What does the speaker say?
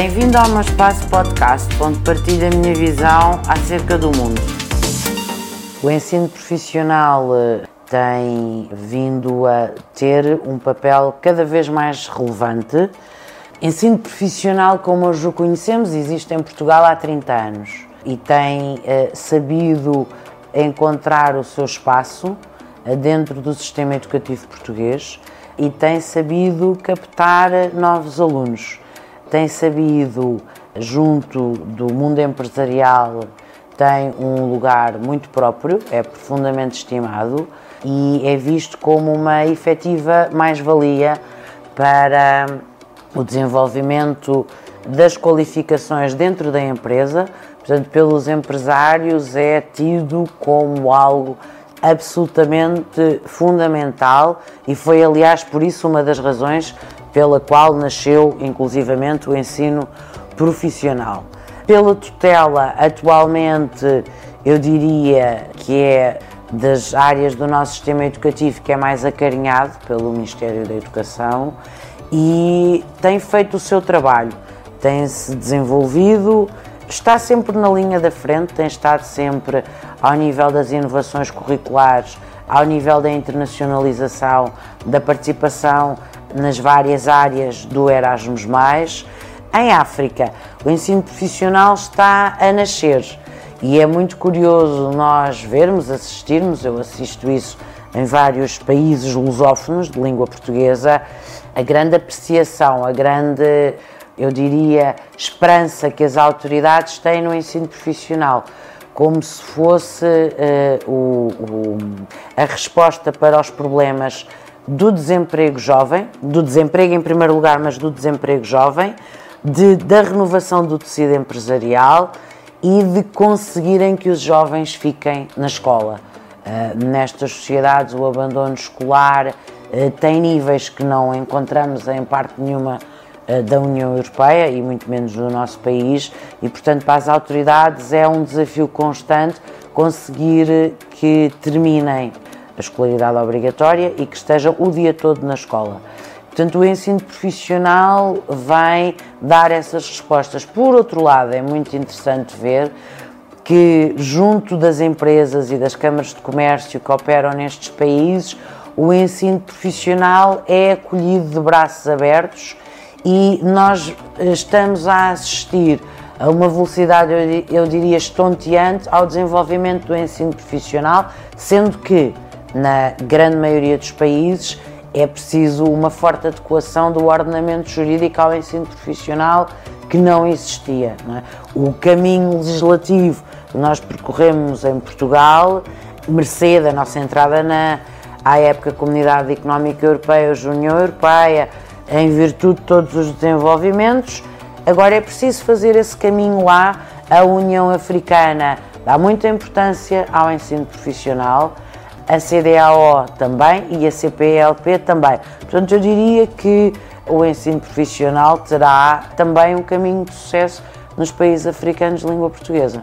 Bem-vindo ao meu espaço podcast, onde partilho a minha visão acerca do mundo. O ensino profissional eh, tem vindo a ter um papel cada vez mais relevante. Ensino profissional, como hoje o conhecemos, existe em Portugal há 30 anos e tem eh, sabido encontrar o seu espaço eh, dentro do sistema educativo português e tem sabido captar novos alunos tem sabido, junto do mundo empresarial, tem um lugar muito próprio, é profundamente estimado e é visto como uma efetiva mais-valia para o desenvolvimento das qualificações dentro da empresa. Portanto, pelos empresários é tido como algo absolutamente fundamental e foi, aliás, por isso uma das razões pela qual nasceu inclusivamente o ensino profissional. Pela tutela, atualmente, eu diria que é das áreas do nosso sistema educativo que é mais acarinhado pelo Ministério da Educação e tem feito o seu trabalho, tem-se desenvolvido, está sempre na linha da frente, tem estado sempre ao nível das inovações curriculares, ao nível da internacionalização, da participação nas várias áreas do Erasmus. Em África, o ensino profissional está a nascer e é muito curioso nós vermos, assistirmos, eu assisto isso em vários países lusófonos de língua portuguesa, a grande apreciação, a grande, eu diria, esperança que as autoridades têm no ensino profissional, como se fosse uh, o, o, a resposta para os problemas do desemprego jovem, do desemprego em primeiro lugar, mas do desemprego jovem, de, da renovação do tecido empresarial e de conseguirem que os jovens fiquem na escola. Uh, nestas sociedades, o abandono escolar uh, tem níveis que não encontramos em parte nenhuma da União Europeia e muito menos do nosso país, e portanto, para as autoridades é um desafio constante conseguir que terminem a escolaridade obrigatória e que estejam o dia todo na escola. Portanto, o ensino profissional vai dar essas respostas. Por outro lado, é muito interessante ver que, junto das empresas e das câmaras de comércio que operam nestes países, o ensino profissional é acolhido de braços abertos e nós estamos a assistir a uma velocidade, eu diria, estonteante ao desenvolvimento do ensino profissional, sendo que na grande maioria dos países, é preciso uma forte adequação do ordenamento jurídico ao ensino profissional que não existia. Não é? O caminho legislativo que nós percorremos em Portugal, mercê da nossa entrada na à época Comunidade Económica Europeia, União Europeia, em virtude de todos os desenvolvimentos, agora é preciso fazer esse caminho lá. A União Africana dá muita importância ao ensino profissional a CDAO também e a CPLP também. Portanto, eu diria que o ensino profissional terá também um caminho de sucesso nos países africanos de língua portuguesa.